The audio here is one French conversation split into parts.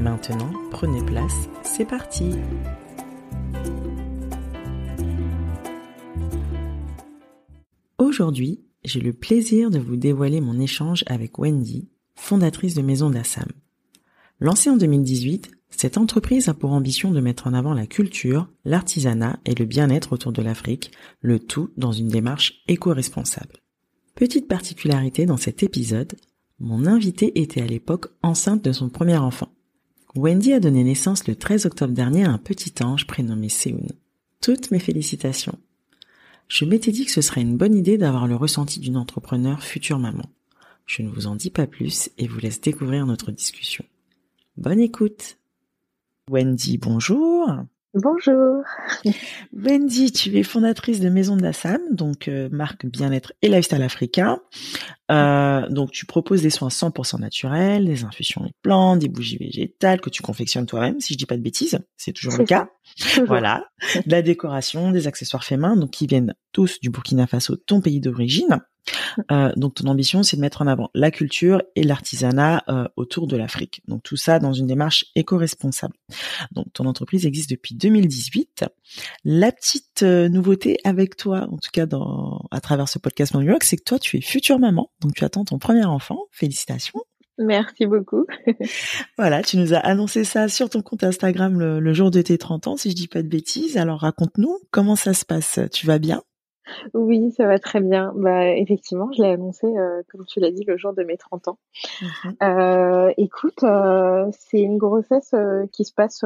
Maintenant, prenez place, c'est parti Aujourd'hui, j'ai le plaisir de vous dévoiler mon échange avec Wendy, fondatrice de Maison d'Assam. Lancée en 2018, cette entreprise a pour ambition de mettre en avant la culture, l'artisanat et le bien-être autour de l'Afrique, le tout dans une démarche éco-responsable. Petite particularité dans cet épisode, mon invité était à l'époque enceinte de son premier enfant. Wendy a donné naissance le 13 octobre dernier à un petit ange prénommé Seoun. Toutes mes félicitations. Je m'étais dit que ce serait une bonne idée d'avoir le ressenti d'une entrepreneur future maman. Je ne vous en dis pas plus et vous laisse découvrir notre discussion. Bonne écoute Wendy, bonjour. Bonjour. Wendy, tu es fondatrice de Maison de donc euh, marque bien-être et lifestyle africain. Euh, donc tu proposes des soins 100% naturels, des infusions et plantes, des bougies végétales que tu confectionnes toi-même, si je dis pas de bêtises, c'est toujours le cas. voilà, de la décoration, des accessoires faits main, donc qui viennent tous du Burkina Faso, ton pays d'origine. Euh, donc ton ambition, c'est de mettre en avant la culture et l'artisanat euh, autour de l'Afrique. Donc tout ça dans une démarche éco-responsable. Donc ton entreprise existe depuis 2018. La petite euh, nouveauté avec toi, en tout cas dans à travers ce podcast New York, c'est que toi tu es future maman, donc tu attends ton premier enfant. Félicitations. Merci beaucoup. voilà, tu nous as annoncé ça sur ton compte Instagram le, le, jour de tes 30 ans, si je dis pas de bêtises. Alors raconte-nous comment ça se passe. Tu vas bien? Oui, ça va très bien. Bah, effectivement, je l'ai annoncé, euh, comme tu l'as dit, le jour de mes 30 ans. Mhm. Euh, écoute, euh, c'est une grossesse qui se passe,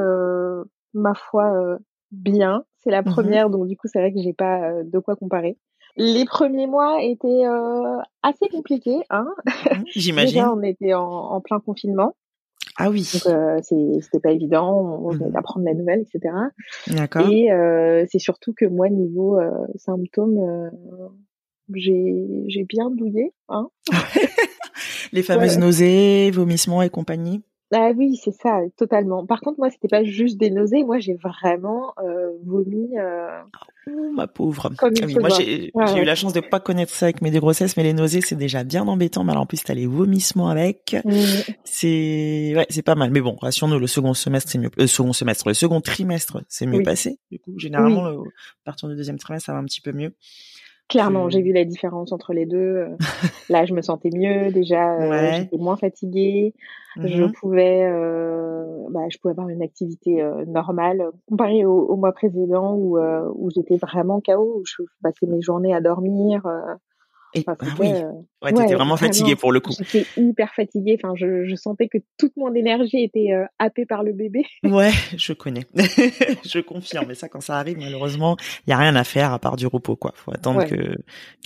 ma foi, bien. C'est la mhm. première, donc du coup, c'est vrai que j'ai pas de quoi comparer. Les premiers mois étaient assez compliqués, hein. J'imagine. Déjà, on était en, en plein confinement. Ah oui. Donc euh, c'était pas évident, on venait mmh. d'apprendre la nouvelle, etc. D'accord. Et euh, c'est surtout que moi, niveau euh, symptômes, euh, j'ai j'ai bien douillé. Hein Les fameuses nausées, vomissements et compagnie. Ah oui, c'est ça, totalement. Par contre, moi, c'était pas juste des nausées. Moi, j'ai vraiment euh, vomi. Euh, oh, ma pauvre. Ah moi, j'ai eu la chance de pas connaître ça avec mes deux grossesses, mais les nausées, c'est déjà bien embêtant. Mais alors, en plus, t'as les vomissements avec. C'est ouais, c'est pas mal. Mais bon, rassure-nous, le second semestre, c'est mieux. Le euh, second semestre, le second trimestre, c'est mieux passé. Du coup, généralement, à partir du deuxième trimestre, ça va un petit peu mieux. Clairement, j'ai vu la différence entre les deux. Là, je me sentais mieux déjà, euh, j'étais moins fatiguée, je mmh pouvais, euh, bah, je pouvais avoir une activité euh, normale comparé au, mois précédent où où j'étais vraiment KO, où je passais mes journées à dormir. Et, ah oui. Euh, ouais, t'étais vraiment fatiguée pour le coup. J'étais hyper fatiguée. Enfin, je, je sentais que toute mon énergie était euh, happée par le bébé. Ouais, je connais. je confirme. Mais ça, quand ça arrive, malheureusement, il y a rien à faire à part du repos, quoi. Faut attendre que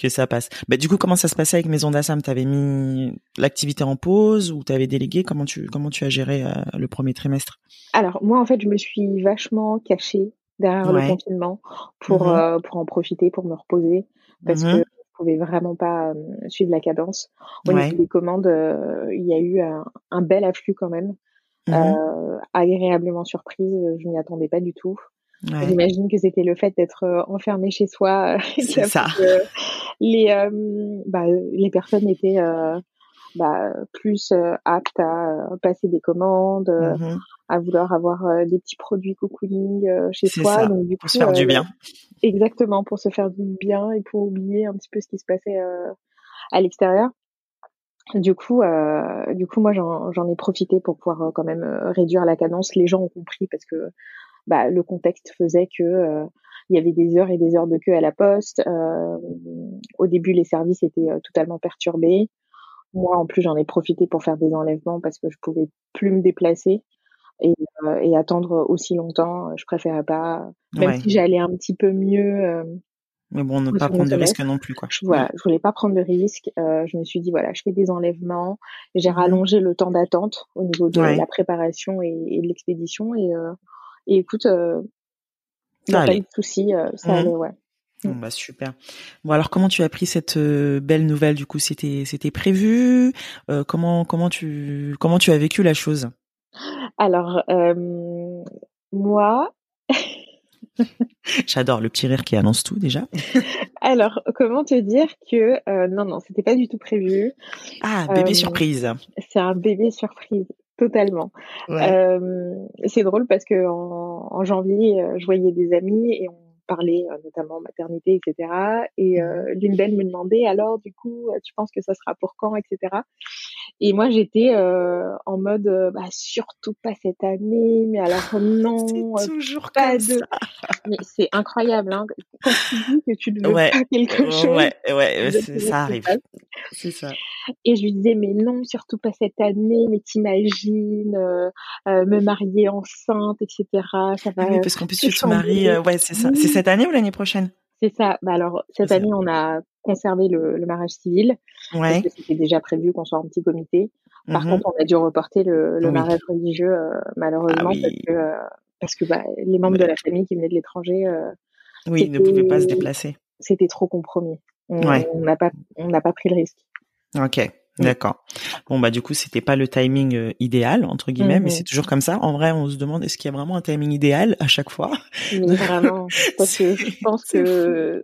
que ça passe. Bah, du coup, comment ça se passait avec Maison d'Assam? T'avais mis l'activité en pause ou t'avais délégué? Comment tu comment tu as géré euh, le premier trimestre? Alors moi, en fait, je me suis vachement cachée derrière le confinement pour mmh pour en profiter, pour me reposer, parce mmh que pouvais vraiment pas suivre la cadence. Au niveau des commandes, il y a eu un, bel afflux quand même. Mmh agréablement surprise, je m'y attendais pas du tout. J'imagine que c'était le fait d'être enfermé chez soi. C'est ça. les, bah, les personnes étaient bah, plus aptes à passer des commandes, mmh à vouloir avoir des petits produits cocooning chez soi. Donc, du pour se faire du bien. Exactement, pour se faire du bien et pour oublier un petit peu ce qui se passait à l'extérieur. Du coup, du coup, moi, j'en ai profité pour pouvoir quand même réduire la cadence. Les gens ont compris parce que bah, le contexte faisait que il y avait des heures et des heures de queue à la poste. au début, les services étaient totalement perturbés. Moi, en plus, j'en ai profité pour faire des enlèvements parce que je pouvais plus me déplacer et, et attendre aussi longtemps. Je préférais pas, même si j'allais un petit peu mieux. mais bon, ne pas prendre de risques non plus, quoi. Voilà, je voulais pas prendre de risques. je me suis dit, voilà, je fais des enlèvements. J'ai mmh rallongé le temps d'attente au niveau de la préparation et, et de l'expédition. Et, et écoute, il n'y a pas eu de soucis, ça mmh. allait, ouais. Bon bah super. Bon alors comment tu as pris cette belle nouvelle du coup? C'était c'était prévu? Euh, comment comment tu comment tu as vécu la chose? Alors euh, moi J'adore le petit rire qui annonce tout déjà. Alors, comment te dire que euh, non, non, c'était pas du tout prévu. Ah, bébé surprise. C'est un bébé surprise, totalement. c'est drôle parce que en, en janvier, je voyais des amis et on parler euh, notamment maternité, etc. Et mmh euh, l'une d'elles me demandait alors du coup, tu penses que ça sera pour quand, etc. Et moi j'étais en mode bah, surtout pas cette année, mais alors non, toujours pas de. Mais c'est incroyable hein, quand tu dis que tu ne veux pas quelque chose. Ouais, ouais, ça arrive. C'est ça. Et je lui disais mais non, surtout pas cette année, mais t'imagines me marier enceinte, etc. Ça va. Oui, parce qu'en plus tu te maries, ouais, c'est ça. C'est cette année ou l'année prochaine? C'est ça. Bah alors cette année, on a conservé le, mariage civil. Ouais. Parce que c'était déjà prévu qu'on soit en petit comité. Par mmh contre, on a dû reporter le, mariage religieux euh, malheureusement ah parce que euh, parce que bah, les membres de la famille qui venaient de l'étranger. Euh, oui, ne pouvaient pas se déplacer. C'était trop compromis. On n'a pas on n'a pas pris le risque. Ok. D'accord. Bon bah du coup c'était pas le timing euh, idéal entre guillemets, mais mmh c'est toujours comme ça. En vrai, on se demande est-ce qu'il y a vraiment un timing idéal à chaque fois? Mais vraiment, parce que je pense que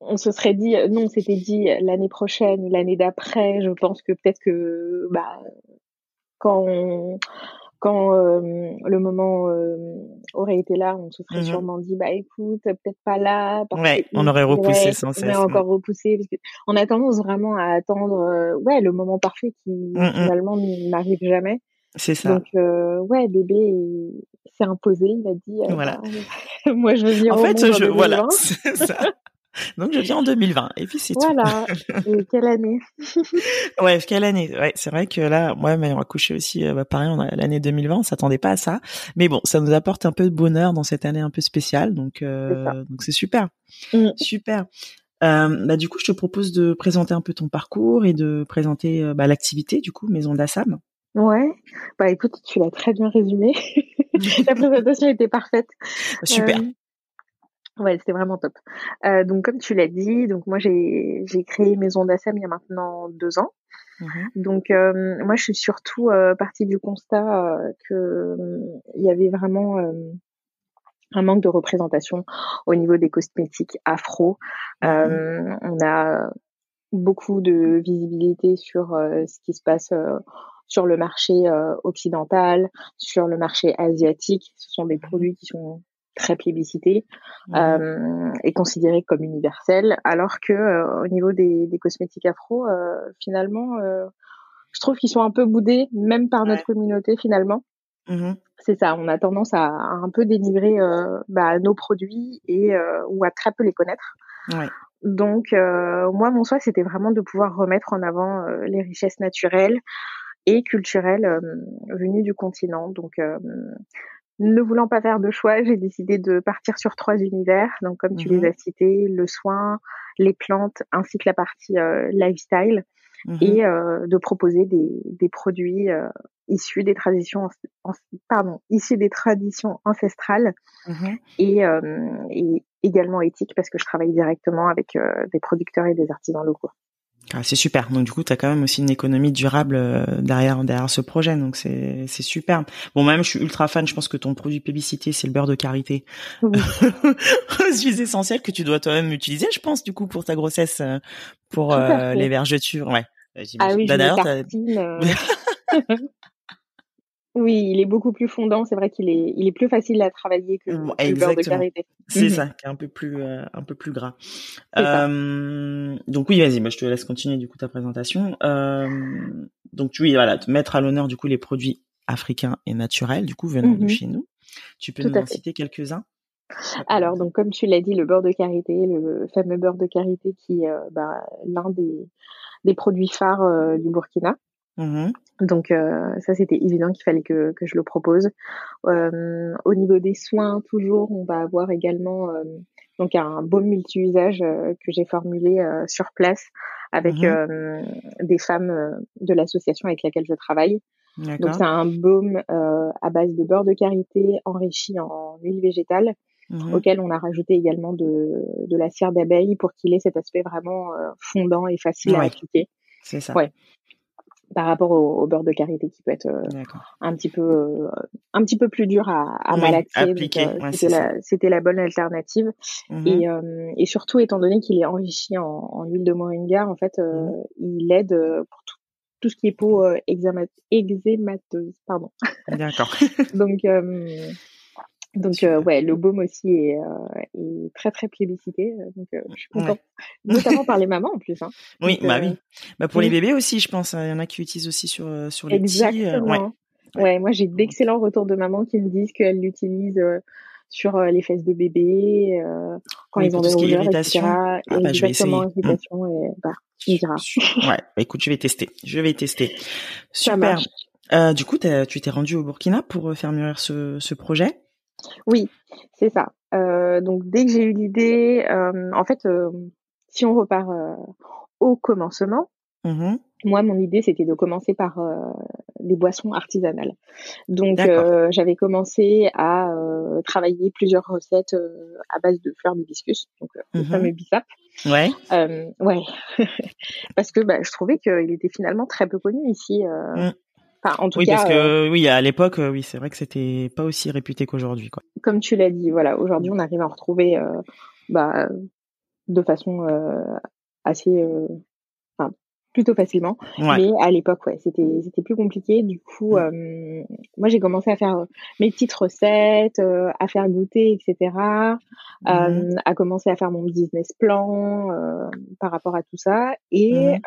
on se serait dit non, c'était dit l'année prochaine, l'année d'après. Je pense que peut-être que bah quand on, quand euh, le moment euh, aurait été là, on se serait mmh sûrement dit bah écoute, peut-être pas là. Parce ouais, on aurait repoussé sans cesse. On aurait encore repoussé parce que on a tendance vraiment à attendre euh, ouais le moment parfait qui mmh finalement n'arrive jamais. C'est ça. Donc ouais, bébé s'est imposé, il a dit voilà. Bah, moi je veux venir en fait, je, voilà, ça. Donc je viens en 2020 et puis c'est tout. Voilà. Et quelle année? Ouais, quelle année? Ouais, c'est vrai que là, moi, m'ayant accouché aussi, euh, bah, pareil, on a l'année 2020, on s'attendait pas à ça, mais bon, ça nous apporte un peu de bonheur dans cette année un peu spéciale, donc euh, donc c'est super, mmh. super. Euh, bah du coup, je te propose de présenter un peu ton parcours et de présenter euh, bah, l'activité du coup Maison d'Assam. Ouais, bah écoute, tu l'as très bien résumé. La présentation était parfaite. Super. Ouais, c'était vraiment top. Euh, donc comme tu l'as dit, donc moi j'ai j'ai créé Maison d'Assam il y a maintenant deux ans. Mmh donc euh, moi je suis surtout euh, partie du constat euh, que il y avait vraiment un manque de représentation au niveau des cosmétiques afro. Mmh on a beaucoup de visibilité sur ce qui se passe sur le marché occidental, sur le marché asiatique. Ce sont des mmh produits qui sont très plébiscité mmh. euh, et considéré comme universel, alors que euh, au niveau des, des cosmétiques afro, euh, finalement, je trouve qu'ils sont un peu boudés, même par notre communauté finalement. Mmh C'est ça, on a tendance à, un peu dénigrer bah, nos produits et ou à très peu les connaître. Ouais. Donc moi, mon souhait, c'était vraiment de pouvoir remettre en avant les richesses naturelles et culturelles venues du continent. Donc ne voulant pas faire de choix, j'ai décidé de partir sur trois univers. Donc, comme tu les mhm. as cités, le soin, les plantes, ainsi que la partie euh, lifestyle, mhm. et euh, de proposer des, des produits euh, issus des traditions, pardon, issus des traditions ancestrales mhm. et, et, également éthiques parce que je travaille directement avec des producteurs et des artisans locaux. Ah, c'est super. Donc du coup, tu as quand même aussi une économie durable euh, derrière derrière ce projet. Donc c'est c'est super. Bon, même je suis ultra fan. Je pense que ton produit publicité, c'est le beurre de karité. Oui. suis essentiel que tu dois toi-même utiliser, je pense, du coup, pour ta grossesse, euh, pour euh, les vergetures. Ouais. Ah oui, bah, Oui, il est beaucoup plus fondant. C'est vrai qu'il est, il est plus facile à travailler que, le beurre de karité. C'est ça, qui est un peu plus, euh, un peu plus gras. Euh, donc oui, vas-y, bah, je te laisse continuer du coup ta présentation. Euh, donc oui, voilà, te mettre à l'honneur du coup les produits africains et naturels, du coup venant de mhm. chez nous. Tu peux nous en citer quelques-uns? Alors, donc comme tu l'as dit, le beurre de karité, le fameux beurre de karité qui est euh, bah, l'un des, des, produits phares euh, du Burkina. Mmh donc euh, ça, c'était évident qu'il fallait que, que, je le propose. au niveau des soins, toujours, on va avoir également donc un baume multi-usage que j'ai formulé sur place avec mmh des femmes de l'association avec laquelle je travaille. Donc c'est un baume à base de beurre de karité enrichi en huile végétale Mmh auquel on a rajouté également de, de la cire d'abeille pour qu'il ait cet aspect vraiment euh, fondant et facile à appliquer. C'est ça. Ouais. Par rapport au, beurre de karité qui peut être euh, un petit peu euh, un petit peu plus dur à, à malaxer. C'était la, bonne alternative. Mmh et, et surtout étant donné qu'il est enrichi en, en, huile de moringa, en fait, mmh il aide pour tout, tout ce qui est peau eczémateuse. Pardon. D'accord. Donc donc euh, ouais, le baume aussi est, euh, est, très très plébiscité. Euh, donc je suis contente, notamment par les mamans en plus. Hein. Oui, bah oui. Bah pour les bébés aussi, je pense. Hein. Il y en a qui utilisent aussi sur sur les Exactement. petits. ouais. moi j'ai d'excellents retours de mamans qui me disent qu'elles l'utilisent sur les fesses de bébé quand ils ont des rouleurs, etc. Ah, bah, Exactement, mmh. irritation et bah tu me diras. ouais, bah, écoute, je vais tester. Je vais tester. Super. Du coup, tu t'es rendu au Burkina pour faire mûrir ce, ce projet? Oui, c'est ça. Euh, donc dès que j'ai eu l'idée, euh, en fait, euh, si on repart au commencement, mmh moi mon idée c'était de commencer par des boissons artisanales. Donc j'avais commencé à travailler plusieurs recettes à base de fleurs d'hibiscus, donc le mmh fameux bissap. Ouais. ouais. Parce que bah, je trouvais qu'il était finalement très peu connu ici. Mmh en tout oui, parce que euh, oui, à l'époque, euh, oui, c'est vrai que c'était pas aussi réputé qu'aujourd'hui, quoi. Comme tu l'as dit, voilà, aujourd'hui, on arrive à en retrouver, euh, bah, de façon assez, enfin, plutôt facilement. Mais à l'époque, ouais, c'était c'était plus compliqué. Du coup, mm. moi, j'ai commencé à faire mes petites recettes, à faire goûter, etc. Mm. à commencer à faire mon business plan par rapport à tout ça. Et mm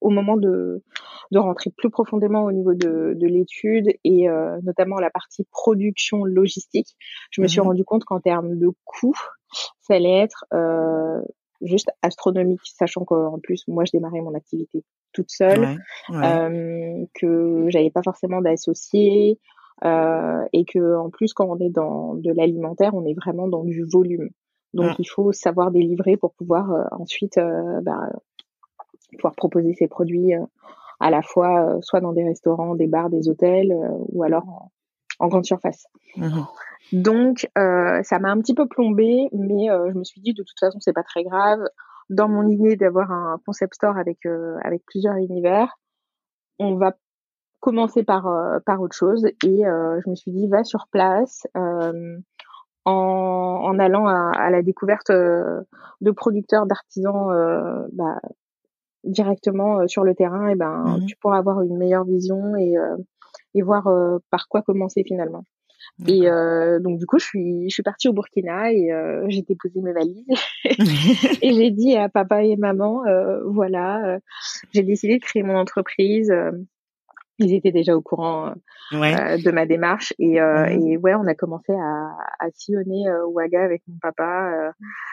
au moment de, de rentrer plus profondément au niveau de, de l'étude et euh, notamment la partie production logistique, je me suis mhm. rendu compte qu'en termes de coûts, ça allait être euh, juste astronomique, sachant qu'en plus moi je démarrais mon activité toute seule, Euh, que j'avais pas forcément d'associés euh, et que en plus quand on est dans de l'alimentaire, on est vraiment dans du volume. Donc il faut savoir délivrer pour pouvoir euh, ensuite euh, bah, pouvoir proposer ces produits euh, à la fois euh, soit dans des restaurants, des bars, des hôtels euh, ou alors en, grande surface. Mmh Donc ça m'a un petit peu plombé, mais je me suis dit de toute façon c'est pas très grave. Dans mon idée d'avoir un concept store avec avec plusieurs univers, on va commencer par par autre chose et je me suis dit va sur place en, en allant à, à la découverte de producteurs d'artisans bah, directement euh, sur le terrain, et ben mmh tu pourras avoir une meilleure vision et euh, et voir euh, par quoi commencer finalement. Et donc du coup, je suis je suis partie au Burkina et j'ai déposé mes valises. Et j'ai dit à papa et maman, voilà, j'ai décidé de créer mon entreprise ils étaient déjà au courant euh, euh, de ma démarche et, euh, mmh et, ouais on a commencé à, à sillonner euh, Ouaga avec mon papa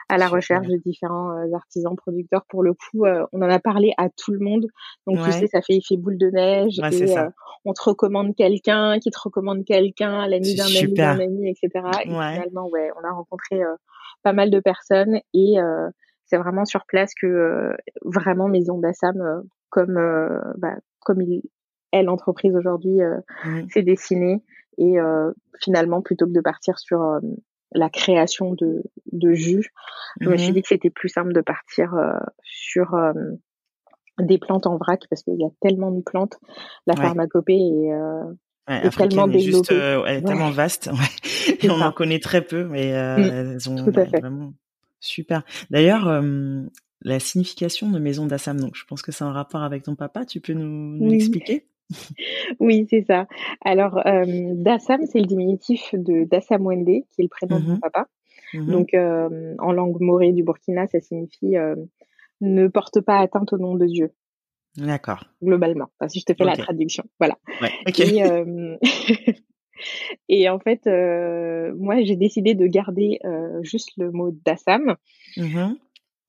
à la recherche de différents artisans producteurs. Pour le coup on en a parlé à tout le monde. Donc tu sais ça fait effet boule de neige et on te recommande quelqu'un qui te recommande quelqu'un l'ami d'un ami d'un ami etc et finalement ouais on a rencontré pas mal de personnes et c'est vraiment sur place que vraiment Maison d'Assam comme bah, comme il l'entreprise aujourd'hui euh, mmh. s'est dessinée. Et euh, finalement, plutôt que de partir sur euh, la création de, de jus, je me suis mmh. dit que c'était plus simple de partir sur des plantes en vrac parce qu'il y a tellement de plantes. La pharmacopée est, tellement développée. elle est tellement vaste. Et on en connaît très peu, mais mmh. elles ont vraiment super. D'ailleurs, la signification de maison d'Assam, donc je pense que c'est un rapport avec ton papa. Tu peux nous, nous l'expliquer? oui, c'est ça. Alors, euh, Dassam, c'est le diminutif de Dassam Wende, qui est le prénom de mon mmh papa. Mmh Donc, euh, en langue morée du Burkina, ça signifie euh, ne porte pas atteinte au nom de Dieu. D'accord. Globalement, si je te fais la traduction. Voilà. Ouais, okay. et, Et en fait, moi, j'ai décidé de garder juste le mot d'Assam. Mmh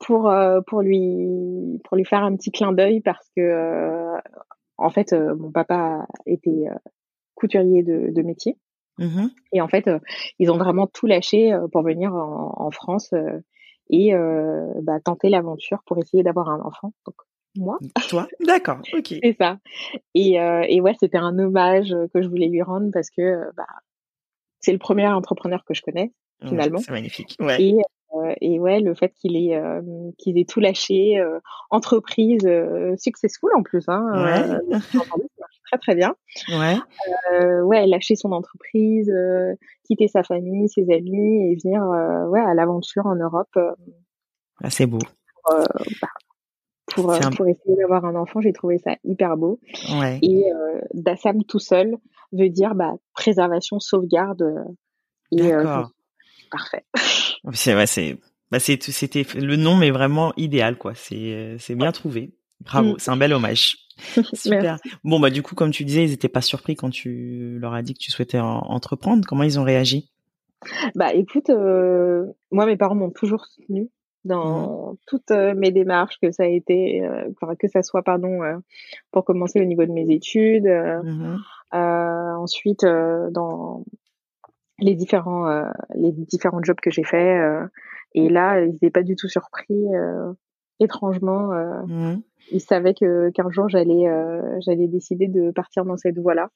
pour pour lui pour lui faire un petit clin d'œil parce que en fait mon papa était couturier de, de métier mmh et en fait ils ont vraiment tout lâché pour venir en, en France et bah, tenter l'aventure pour essayer d'avoir un enfant donc moi. Toi? D'accord, ok. c'est ça. Et, euh, et ouais, c'était un hommage que je voulais lui rendre parce que bah, c'est le premier entrepreneur que je connais, finalement. c'est magnifique. Ouais. Et, euh, et ouais, le fait qu'il ait, euh, qu'il ait tout lâché, euh, entreprise euh, successful en plus, hein, ouais. très très bien. Ouais. ouais, lâcher son entreprise, quitter sa famille, ses amis et venir ouais à l'aventure en Europe. Ah, c'est beau. Pour, bah, pour, pour essayer d'avoir un enfant, j'ai trouvé ça hyper beau. Ouais. Et euh, Dassam tout seul veut dire bah, préservation, sauvegarde. et euh, parfait. C'est ouais, c'est bah c'était le nom mais vraiment idéal quoi. C'est c'est bien trouvé. Bravo, mm. c'est un bel hommage. Super. Bon bah du coup comme tu disais, ils étaient pas surpris quand tu leur as dit que tu souhaitais entreprendre. Comment ils ont réagi? Bah écoute, euh, moi mes parents m'ont toujours soutenu dans mmh. toutes mes démarches, que ça a été, que ça soit pardon pour commencer au niveau de mes études, mmh ensuite dans les différents les différents jobs que j'ai fait et là ils n'étaient pas du tout surpris étrangement mmh. ils savaient que qu'un jour j'allais j'allais décider de partir dans cette voie là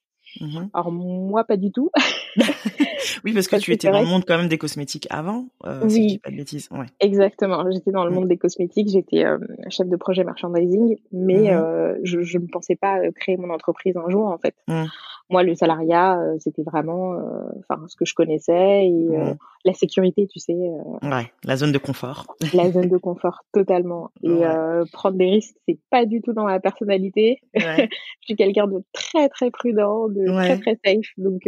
alors moi pas du tout oui, parce que tu étais dans le monde quand même des cosmétiques avant, euh, oui. si je dis pas de bêtises. Ouais. Exactement. J'étais dans le mm. monde des cosmétiques. J'étais euh, chef de projet merchandising, mais euh, je, je ne pensais pas euh, créer mon entreprise un jour en fait. Moi, le salariat, euh, c'était vraiment, euh, enfin, ce que je connaissais et mm. la sécurité, tu sais. ouais, la zone de confort. la zone de confort, totalement. Et prendre des risques, c'est pas du tout dans ma personnalité. Ouais. je suis quelqu'un de très très prudent, de très très safe. Donc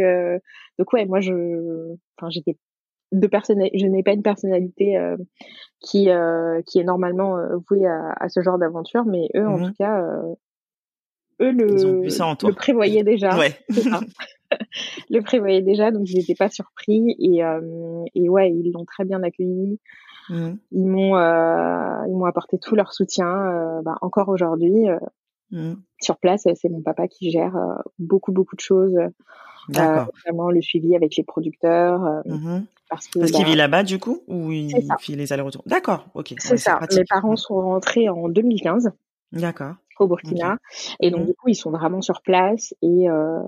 donc ouais, moi je, enfin j'étais de je n'ai pas une personnalité euh, qui euh, qui est normalement euh, vouée à, à, ce genre d'aventure, mais eux en mmh tout cas, eux le, le prévoyaient déjà. Ouais. le prévoyaient déjà, donc ils n'étaient pas surpris et et ouais, ils l'ont très bien accueilli. Mmh. Ils m'ont ils m'ont apporté tout leur soutien. bah, encore aujourd'hui, mmh. sur place, c'est mon papa qui gère beaucoup beaucoup de choses. Euh, vraiment le suivi avec les producteurs. Euh, mmh parce qu'il bah, vit là-bas du coup ou il fait les allers-retours? D'accord, ok. C'est ça. Mes parents sont rentrés en 2015. D'accord. Au Burkina et donc mmh du coup ils sont vraiment sur place et euh,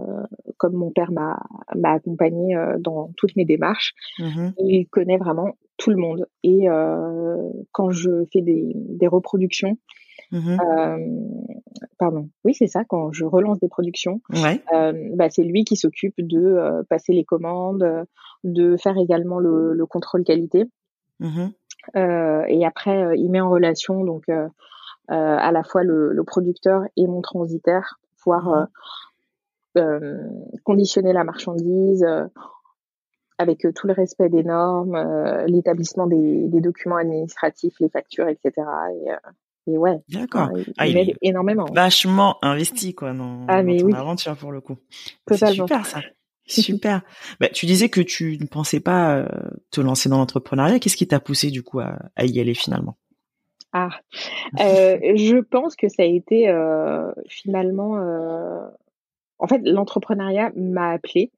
comme mon père m'a m'a accompagné euh, dans toutes mes démarches, mmh il connaît vraiment tout le monde et euh, quand je fais des des reproductions Mmh euh, pardon, oui c'est ça. Quand je relance des productions, ouais. euh, bah, c'est lui qui s'occupe de euh, passer les commandes, de faire également le, le contrôle qualité. Mmh et après, il met en relation donc à la fois le, le, producteur et mon transitaire pour pouvoir mmh conditionner la marchandise avec tout le respect des normes, l'établissement des, des, documents administratifs, les factures, etc. Et, et ouais. D'accord. Ah, il, énormément. Vachement investi, quoi, dans, ah, mais ton aventure, pour le coup. Totalement. C'est super, ça. Super. bah, tu disais que tu ne pensais pas euh, te lancer dans l'entrepreneuriat. Qu'est-ce qui t'a poussé, du coup, à, à y aller finalement? Ah, euh, je pense que ça a été euh, finalement. Euh, en fait, l'entrepreneuriat m'a appelé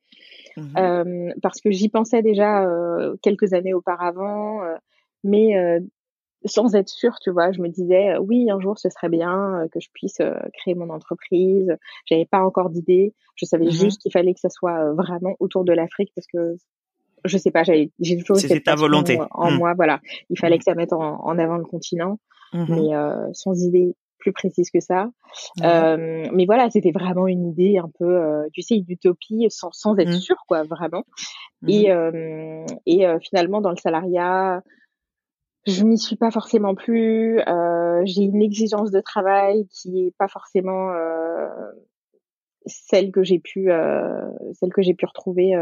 mmh euh, parce que j'y pensais déjà euh, quelques années auparavant, mais sans être sûre, tu vois, je me disais euh, oui, un jour ce serait bien euh, que je puisse euh, créer mon entreprise. J'avais pas encore d'idée, je savais mmh juste qu'il fallait que ça soit vraiment autour de l'Afrique parce que je sais pas, j'ai toujours cette ta volonté en mmh. moi, voilà. Il fallait mmh. que ça mette en, en avant le continent, mais sans idée plus précise que ça. mais voilà, c'était vraiment une idée un peu, tu sais, d'utopie sans, sans être sûre, quoi, vraiment. Et, et finalement, dans le salariat, je m'y suis pas forcément plus. Euh, j'ai une exigence de travail qui est pas forcément euh, celle que j'ai pu, euh, celle que j'ai pu retrouver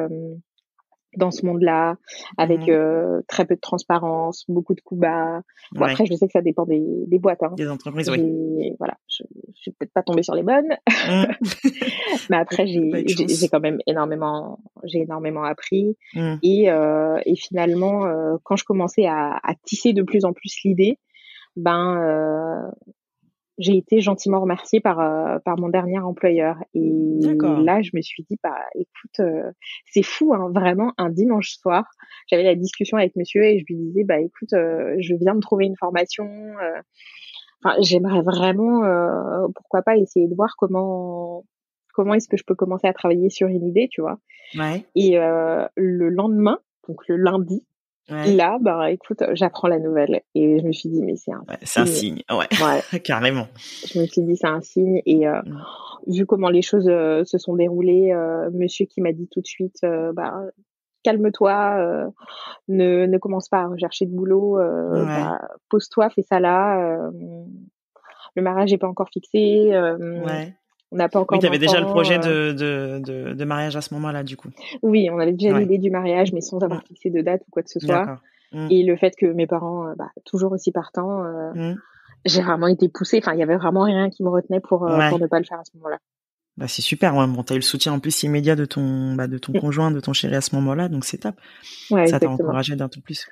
dans ce monde-là, avec mmh euh, très peu de transparence, beaucoup de coups bas. Bon, Après, je sais que ça dépend des, des boîtes. Hein. Des entreprises, oui. Voilà, je, je suis peut-être pas tombée sur les bonnes, mmh. mais après, j'ai, quand même énormément, j'ai énormément appris. Mmh. Et, euh, et finalement, euh, quand je commençais à, à, tisser de plus en plus l'idée, ben, euh, j'ai été gentiment remerciée par euh, par mon dernier employeur. Et là je me suis dit bah écoute euh, c'est fou hein, vraiment un dimanche soir j'avais la discussion avec monsieur et je lui disais bah écoute euh, je viens de trouver une formation enfin j'aimerais vraiment pourquoi pas essayer de voir comment comment est-ce que je peux commencer à travailler sur une idée tu vois. Ouais. et le lendemain donc le lundi Là, bah écoute, j'apprends la nouvelle et je me suis dit mais c'est un c'est un signe, ouais, ouais. carrément. Je me suis dit c'est un signe et euh, mmh. vu comment les choses euh, se sont déroulées, euh, monsieur qui m'a dit tout de suite bah calme-toi, ne ne commence pas à rechercher de boulot, bah, pose-toi, fais ça là. le mariage n'est pas encore fixé. ouais. On n'a pas encore. Oui, tu avais déjà le projet de, de, de, de, mariage à ce moment-là, du coup. Oui, on avait déjà l'idée du mariage, mais sans avoir fixé de date ou quoi que ce soit. Mmh. Et le fait que mes parents, euh, bah, toujours aussi partants, euh, mmh. j'ai vraiment été poussée. Enfin, il y avait vraiment rien qui me retenait pour, euh, pour ne pas le faire à ce moment-là. Bah, c'est super. Ouais. Bon, t'as eu le soutien en plus immédiat de ton, bah, de ton mmh. conjoint, de ton chéri à ce moment-là, donc c'est top. Ouais, Ça t'a encouragé d'un tout plus.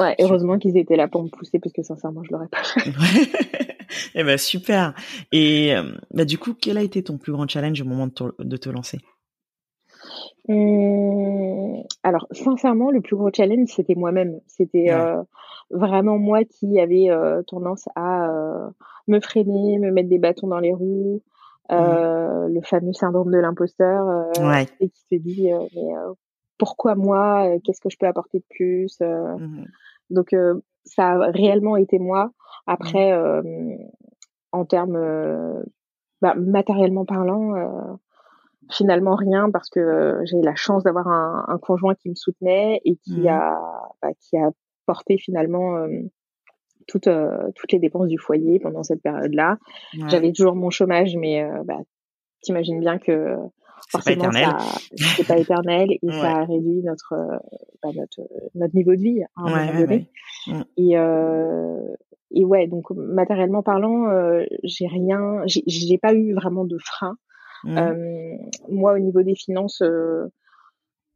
Ouais, heureusement qu'ils étaient là pour me pousser parce que sincèrement, je l'aurais pas fait. eh ben super. Et euh, bah, du coup, quel a été ton plus grand challenge au moment de te, de te lancer? Mmh, Alors sincèrement, le plus gros challenge, c'était moi-même. C'était euh, vraiment moi qui avait euh, tendance à me freiner, me mettre des bâtons dans les roues. Mmh. Le fameux syndrome de l'imposteur, et qui te dit mais pourquoi moi Qu'est-ce que je peux apporter de plus mmh Donc ça a réellement été moi. Après, mmh. en termes bah, matériellement parlant, finalement rien parce que j'ai la chance d'avoir un, un, conjoint qui me soutenait et qui mmh. a bah, qui a porté finalement toutes toutes les dépenses du foyer pendant cette période-là. J'avais toujours mon chômage, mais bah, t'imagines bien que forcément c'est pas éternel et ça a réduit notre bah, notre notre niveau de vie à un moment donné. Mmh. Et euh, et ouais, donc matériellement parlant, euh, j'ai rien, j'ai pas eu vraiment de frein. Mmh. Euh, moi, au niveau des finances, euh,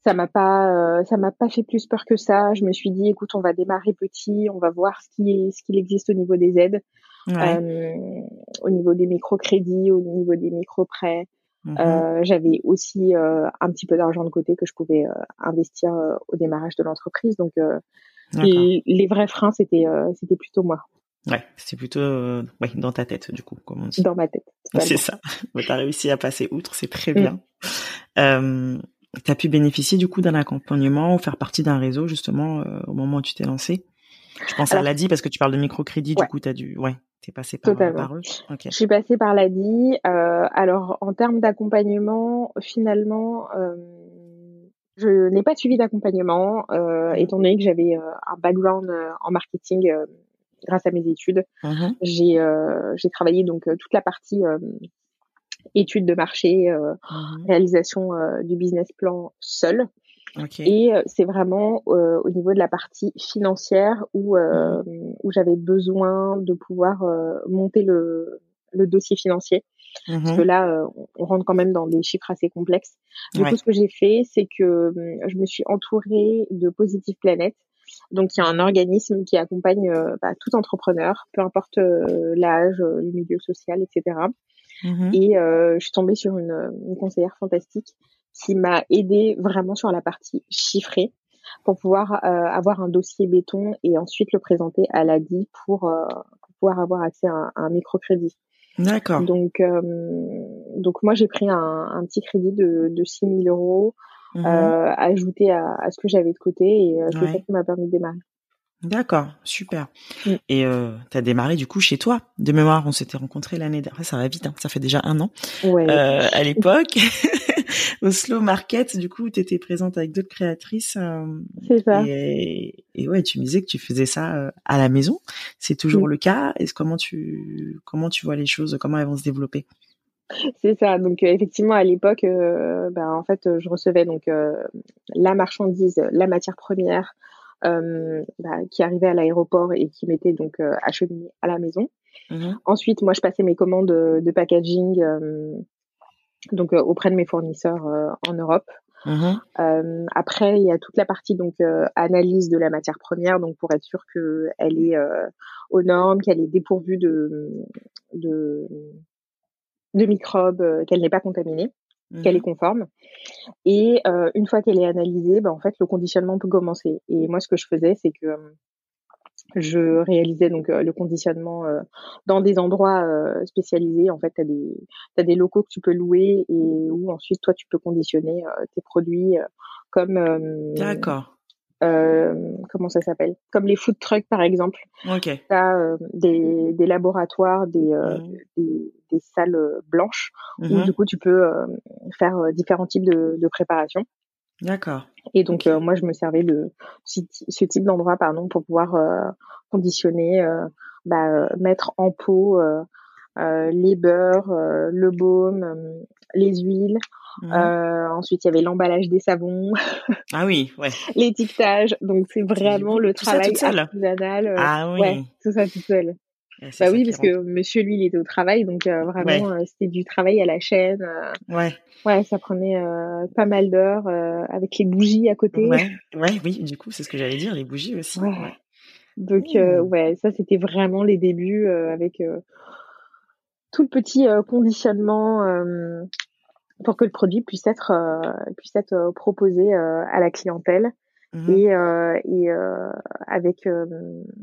ça m'a pas, ça m'a pas fait plus peur que ça. Je me suis dit, écoute, on va démarrer petit, on va voir ce qui, ce qu'il existe au niveau des aides, au niveau des microcrédits, au niveau des micro-prêts. Mmh j'avais aussi un petit peu d'argent de côté que je pouvais investir au démarrage de l'entreprise. Donc, les, les, vrais freins, c'était c'était plutôt moi. Ouais, c'est plutôt euh, ouais, dans ta tête, du coup, comme on dit. Dans ma tête. C'est ça. tu as réussi à passer outre, c'est très bien. Mm. Euh, tu as pu bénéficier du coup d'un accompagnement ou faire partie d'un réseau justement euh, au moment où tu t'es lancé Je pense à l'ADI parce que tu parles de microcrédit, du coup tu as dû... Ouais, tu es passé par, par eux. Je suis passée par l'ADI. Euh, alors en termes d'accompagnement, finalement... je n'ai pas suivi d'accompagnement, euh, étant donné que j'avais un background en marketing grâce à mes études. Mmh j'ai euh, j'ai travaillé donc euh, toute la partie euh, études de marché, mmh réalisation du business plan seul. Et c'est vraiment au niveau de la partie financière où mmh où j'avais besoin de pouvoir monter le le dossier financier. Parce que là, on rentre quand même dans des chiffres assez complexes. Du coup, ce que j'ai fait, c'est que je me suis entourée de Positive Planet, donc il y a un organisme qui accompagne euh, bah, tout entrepreneur, peu importe euh, l'âge, euh, le milieu social, etc. Mmh et je suis tombée sur une, une conseillère fantastique qui m'a aidée vraiment sur la partie chiffrée pour pouvoir avoir un dossier béton et ensuite le présenter à l'ADI pour, pour pouvoir avoir accès à un, microcrédit. D'accord. Donc, donc moi j'ai pris un, un, petit crédit de, de 6 000 euros Mmh euh, ajouter à, à, ce que j'avais de côté et euh, c'est ça qui m'a permis de démarrer. D'accord, super. Mmh. Et euh, tu as démarré du coup chez toi. De mémoire, on s'était rencontrés l'année dernière. Ça va vite, hein. ça fait déjà un an. Ouais. Euh, à l'époque, au Slow Market, du coup, tu étais présente avec d'autres créatrices. Euh, c'est ça. Et, et, ouais, tu me disais que tu faisais ça euh, à la maison. C'est toujours le cas. Est-ce comment tu comment tu vois les choses? Comment elles vont se développer? C'est ça. Donc effectivement, à l'époque, ben, en fait, je recevais donc la marchandise, la matière première bah, qui arrivait à l'aéroport et qui m'était donc acheminée à la maison. Mmh Ensuite, moi, je passais mes commandes de packaging donc auprès de mes fournisseurs en Europe. Mmh euh, après, il y a toute la partie donc euh, analyse de la matière première, donc pour être sûr qu'elle est euh, aux normes, qu'elle est dépourvue de de, de microbes, qu'elle n'est pas contaminée, qu'elle est conforme. Et une fois qu'elle est analysée, ben, en fait, le conditionnement peut commencer. Et moi, ce que je faisais, c'est que je réalisais donc euh, le conditionnement euh, dans des endroits euh, spécialisés. En fait, tu as des as des locaux que tu peux louer et où ensuite toi tu peux conditionner tes produits comme D'accord. comment ça s'appelle? Comme les food trucks par exemple. Ok. Tu as des, des laboratoires, des, mmh. des, des, salles blanches où mmh du coup tu peux faire différents types de, de préparations. D'accord. Et donc euh, moi je me servais de ce, type d'endroit pardon pour pouvoir euh, conditionner, euh, bah, mettre en pot les beurres, le baume, les huiles. Mmh. ensuite il y avait l'emballage des savons. Ah oui, ouais. L'étiquetage. Donc c'est vraiment le travail artisanal. ah oui. Ouais, tout ça tout seul bah oui, parce que monsieur, lui, il était au travail, donc euh, vraiment, euh, c'était du travail à la chaîne. Euh, ouais. Ouais, ça prenait pas mal d'heures avec les bougies à côté. Ouais, ouais oui, du coup, c'est ce que j'allais dire, les bougies aussi. Ouais. Donc, mmh. ouais, ça, c'était vraiment les débuts avec tout le petit conditionnement pour que le produit puisse être, puisse être proposé à la clientèle. Mmh et, et avec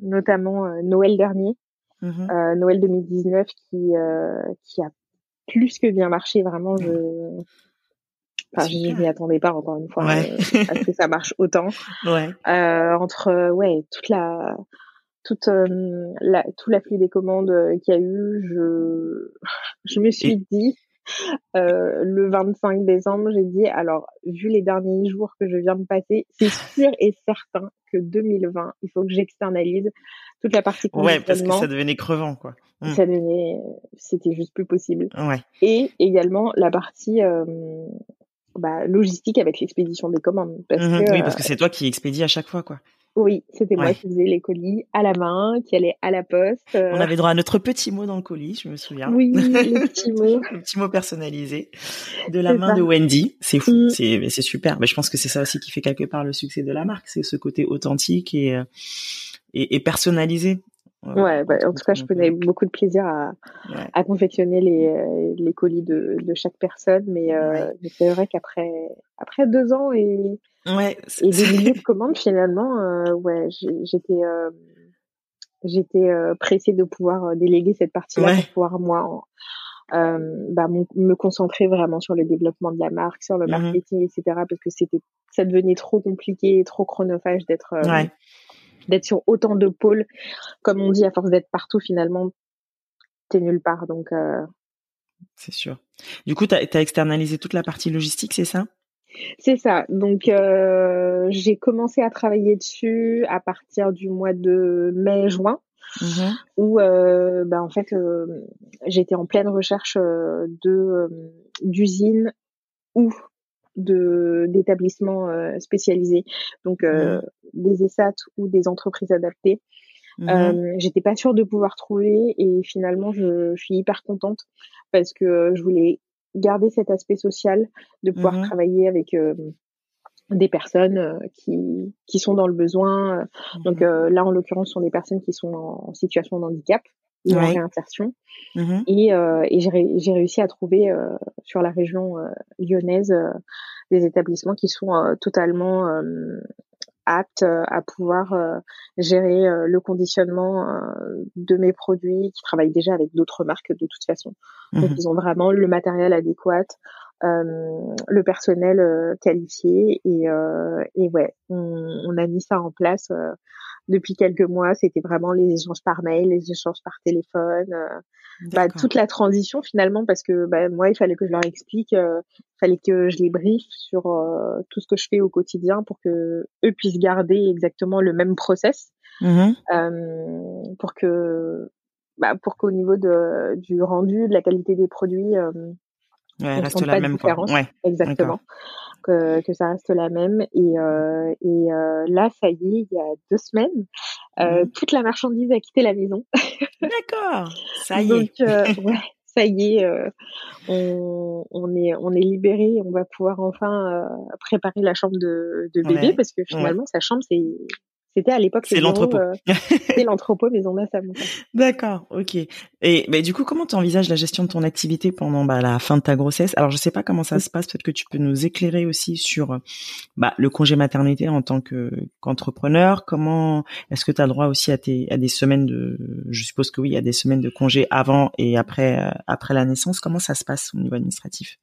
notamment Noël dernier, Mmh euh, Noël 2019 qui euh, qui a plus que bien marché vraiment je enfin je m'y attendais pas encore une fois ouais. euh, à ce que ça marche autant ouais. euh, entre ouais toute la toute euh, la tout l'afflux des commandes qu'il y a eu je je me suis dit le 25 décembre, j'ai dit alors vu les derniers jours que je viens de passer, c'est sûr et certain que 2020, il faut que j'externalise toute la partie Ouais, parce que ça devenait crevant, quoi. Mmh. Ça devenait, c'était juste plus possible. Ouais. Et également la partie euh, bah, logistique avec l'expédition des commandes. Parce mmh que, oui, parce que c'est toi qui expédie à chaque fois, quoi. Oui, c'était moi qui faisais les colis à la main, qui allait à la poste. On avait droit à notre petit mot dans le colis, je me souviens. Oui, le petit mot. le petit mot personnalisé de la main de Wendy. C'est fou, mmh. c'est c'est super. Mais je pense que c'est ça aussi qui fait quelque part le succès de la marque, c'est ce côté authentique et euh, et, personnalisé. Ouais, bah, en tout cas, je prenais beaucoup de plaisir à, à confectionner les, euh, les colis de, de chaque personne, mais, euh, c'est vrai qu'après après deux ans et, ouais, et des milliers de commandes, finalement, euh, ouais, j'étais j'étais pressée de pouvoir déléguer cette partie-là pour pouvoir moi bah, me concentrer vraiment sur le développement de la marque, sur le mmh marketing, etc. Parce que c'était ça devenait trop compliqué, trop chronophage d'être d'être sur autant de pôles. Comme on dit, à force d'être partout, finalement, t'es nulle part. Donc, euh... c'est sûr. Du coup, tu as, externalisé toute la partie logistique, c'est ça? C'est ça. Donc, euh, j'ai commencé à travailler dessus à partir du mois de mai-juin. Mmh où euh, bah, en fait euh, j'étais en pleine recherche euh, de euh, d'usines ou de d'établissements euh, spécialisés, donc euh, mmh. des ESAT ou des entreprises adaptées. Mmh. Euh, j'étais pas sûre de pouvoir trouver et finalement je, je, suis hyper contente parce que je voulais garder cet aspect social, de pouvoir mmh. travailler avec des personnes qui, qui sont dans le besoin. Donc là, en l'occurrence, ce sont des personnes qui sont en situation de handicap et en réinsertion. Mmh et, euh, et j'ai réussi à trouver euh, sur la région euh, lyonnaise euh, des établissements qui sont totalement aptes à pouvoir gérer le conditionnement de mes produits, qui travaillent déjà avec d'autres marques de toute façon. Mmh Donc ils ont vraiment le matériel adéquat, le personnel qualifié et, et ouais, on, on, a mis ça en place depuis quelques mois, c'était vraiment les échanges par mail, les échanges par téléphone, euh, bah, toute la transition finalement, parce que bah, moi, il fallait que je leur explique, euh, il fallait que je les briefe sur euh, tout ce que je fais au quotidien pour que eux puissent garder exactement le même process, mmh pour que bah, pour qu'au niveau de, du rendu, de la qualité des produits, ouais, reste la même quoi. Ouais, Exactement. Que, que, ça reste la même. Et, euh, et euh, là, ça y est, il y a deux semaines, euh, mmh. toute la marchandise a quitté la maison. D'accord, ça y Donc, est. Ouais, ça y est, on, on, est on est libéré, on va pouvoir enfin préparer la chambre de, de bébé parce que finalement sa chambre c'est c'était à l'époque c'est l'entrepôt. Euh, c'est l'entrepôt Maison d'Assam. D'accord, ok. Et bah, du coup, comment tu envisages la gestion de ton activité pendant bah, la fin de ta grossesse? Alors, je sais pas comment ça se passe. Peut-être que tu peux nous éclairer aussi sur bah, le congé maternité en tant que qu'entrepreneur. Comment est-ce que tu as droit aussi à, tes, à des semaines de Je suppose que oui, a des semaines de congé avant et après euh, après la naissance? Comment ça se passe au niveau administratif?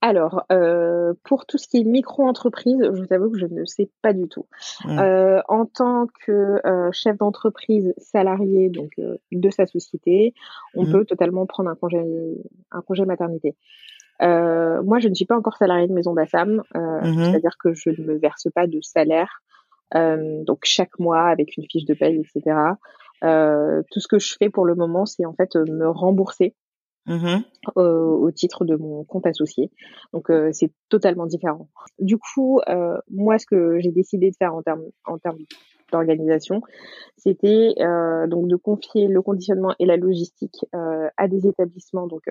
Alors, euh, pour tout ce qui est micro-entreprise, je vous avoue que je ne sais pas du tout. Mmh. Euh, en tant que euh, chef d'entreprise salarié donc de sa société, on mmh. peut totalement prendre un congé, un congé maternité. moi, je ne suis pas encore salarié de Maison d'Assam, mmh c'est-à-dire que je ne me verse pas de salaire, donc chaque mois avec une fiche de paye, etc. tout ce que je fais pour le moment, c'est en fait me rembourser Mmh au titre de mon compte associé. Donc euh, c'est totalement différent. Du coup, euh, moi ce que j'ai décidé de faire en termes en termes d'organisation, c'était euh, donc de confier le conditionnement et la logistique à des établissements donc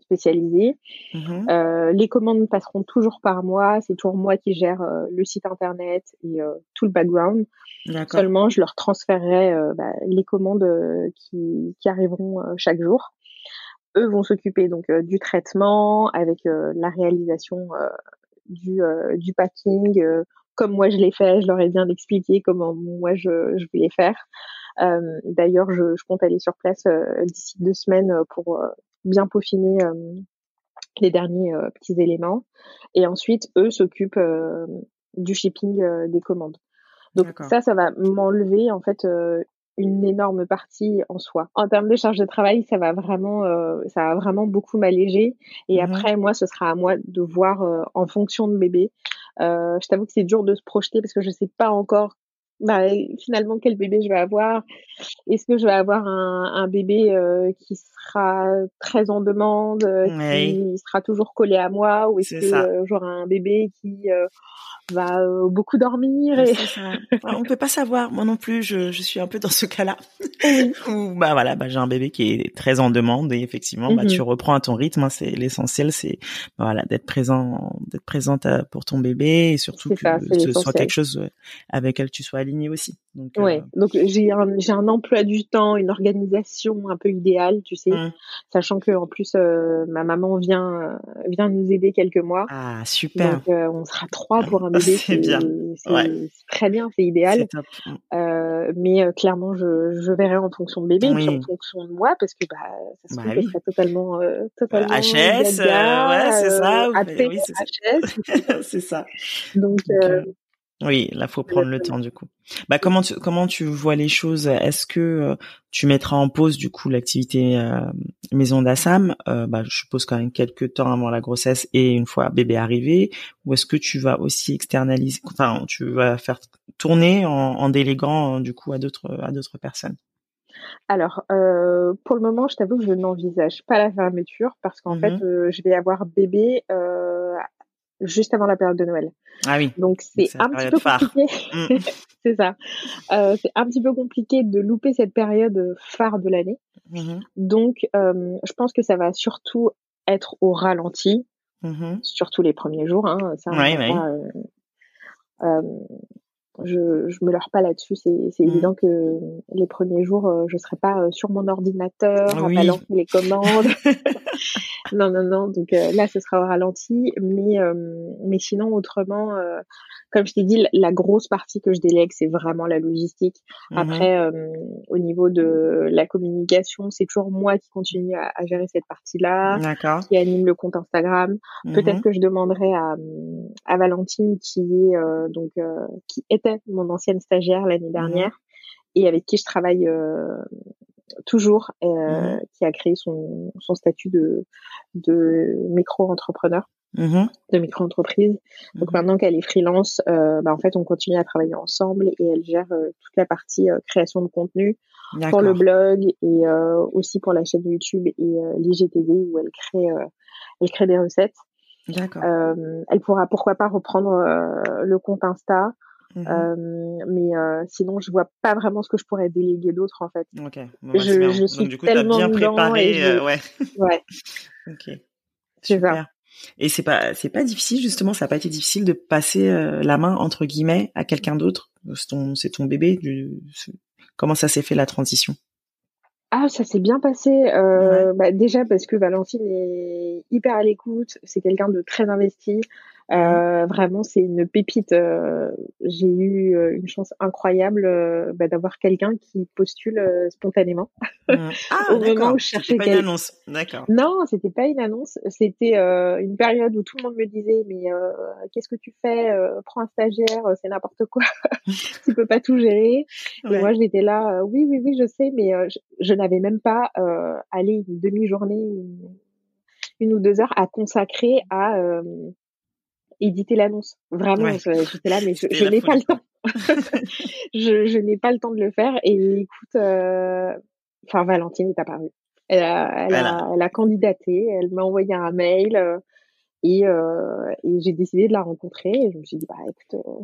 spécialisés. Mmh les commandes passeront toujours par moi. C'est toujours moi qui gère le site internet et tout le background. Seulement, je leur transférerai bah, les commandes qui, qui arriveront chaque jour eux vont s'occuper donc euh, du traitement avec euh, la réalisation euh, du, du packing comme moi je l'ai fait, je leur ai bien expliqué comment moi je, je voulais faire. D'ailleurs, je, je, compte aller sur place d'ici deux semaines pour bien peaufiner les derniers petits éléments. Et ensuite, eux s'occupent du shipping des commandes. Donc ça, ça va m'enlever en fait une énorme partie en soi. En termes de charge de travail, ça va vraiment, euh, ça va vraiment beaucoup m'alléger. Et mmh après, moi, ce sera à moi de voir euh, en fonction de bébé. Euh, je t'avoue que c'est dur de se projeter parce que je sais pas encore bah, finalement quel bébé je vais avoir? Est-ce que je vais avoir un, un bébé euh, qui sera très en demande, qui sera toujours collé à moi, ou est-ce que j'aurai un bébé qui va euh, beaucoup dormir. Et... On peut pas savoir. Moi non plus, je, je suis un peu dans ce cas-là. Où bah voilà, bah j'ai un bébé qui est très en demande et effectivement, bah tu mhm. reprends à ton rythme. Hein, c'est l'essentiel, c'est bah, voilà d'être présent, d'être présente euh, pour ton bébé et surtout que ce soit quelque chose avec lequel tu sois aligné aussi. Donc, ouais. Euh, donc j'ai un j'ai un emploi du temps, une organisation un peu idéale, tu sais, sachant que en plus ma maman vient vient nous aider quelques mois. Ah super. Donc on sera trois pour un c'est bien. C'est très bien, c'est idéal. Mm. Euh, mais euh, clairement, je, je verrai en fonction de bébé, et en fonction de moi, parce que bah, ça se bah, oui. serait totalement, euh, totalement HS, ouais, c'est ça. oui, HS, c'est ça. Donc, euh, oui, là faut prendre le temps du coup. Bah comment tu comment tu vois les choses? Est-ce que euh, tu mettras en pause du coup l'activité euh, maison d'Assam? Euh, bah, je suppose quand même quelques temps avant la grossesse et une fois bébé arrivé. Ou est-ce que tu vas aussi externaliser enfin tu vas faire tourner en, en déléguant du coup à d'autres à d'autres personnes? Alors, euh, pour le moment, je t'avoue que je n'envisage pas la fermeture parce qu'en fait, mmh je vais avoir bébé euh, juste avant la période de Noël. Ah oui. Donc c'est un petit peu compliqué. Mm. c'est ça. Euh, c'est un petit peu compliqué de louper cette période phare de l'année. Mm-hmm. Donc euh, je pense que ça va surtout être au ralenti, mm-hmm. surtout les premiers jours. Hein, ça, oui, oui. Euh, je, je me leurre pas là-dessus. C'est, c'est mmh. évident que les premiers jours, je serai pas sur mon ordinateur à balancer les commandes. non, non, non. Donc euh, là, ce sera au ralenti. Mais, mais sinon, autrement, comme je t'ai dit, la grosse partie que je délègue, c'est vraiment la logistique. Mmh Après, au niveau de la communication, c'est toujours moi qui continue à, gérer cette partie-là, qui anime le compte Instagram. Mmh Peut-être que je demanderai à, à Valentine, qui est donc qui était mon ancienne stagiaire l'année mmh dernière et avec qui je travaille euh, toujours, euh, mmh qui a créé son, son statut de, de micro-entrepreneur. mmh de micro-entreprise. Donc maintenant qu'elle est freelance, bah, en fait, on continue à travailler ensemble et elle gère toute la partie création de contenu pour le blog et aussi pour la chaîne YouTube et l'IGTV où elle crée, elle crée des recettes. D'accord. elle pourra pourquoi pas reprendre le compte Insta. Mmh euh, mais euh, sinon, je vois pas vraiment ce que je pourrais déléguer d'autre en fait. Ok. Bah, je, je, suis Donc, du coup, tellement bien préparé. Euh, ouais. ouais. ok. Super. Et c'est pas c'est pas difficile justement, ça a pas été difficile de passer la main entre guillemets à quelqu'un d'autre? C'est ton c'est ton bébé. Du, comment ça s'est fait la transition? Ah, ça s'est bien passé. Bah, déjà parce que Valentine est hyper à l'écoute. C'est quelqu'un de très investi. Euh, vraiment, c'est une pépite. Euh, j'ai eu euh, une chance incroyable euh, bah, d'avoir quelqu'un qui postule spontanément. Mmh. Ah, Au moment où je cherchais pas une annonce. D'accord. Non, c'était pas une annonce. C'était une période où tout le monde me disait mais qu'est-ce que tu fais Prends un stagiaire, c'est n'importe quoi. tu peux pas tout gérer. Et moi, j'étais là. oui, oui, oui, je sais, mais je, je n'avais même pas allé une demi-journée, une, ou deux heures à consacrer à éditer l'annonce. Vraiment, j'étais là, mais je, n'ai pas le temps. je, je n'ai pas le temps de le faire. Et écoute, euh, enfin, Valentine est apparue. Elle a, elle, a, elle a candidaté, elle m'a envoyé un mail euh, et, euh, et j'ai décidé de la rencontrer. Et je me suis dit, bah écoute, euh,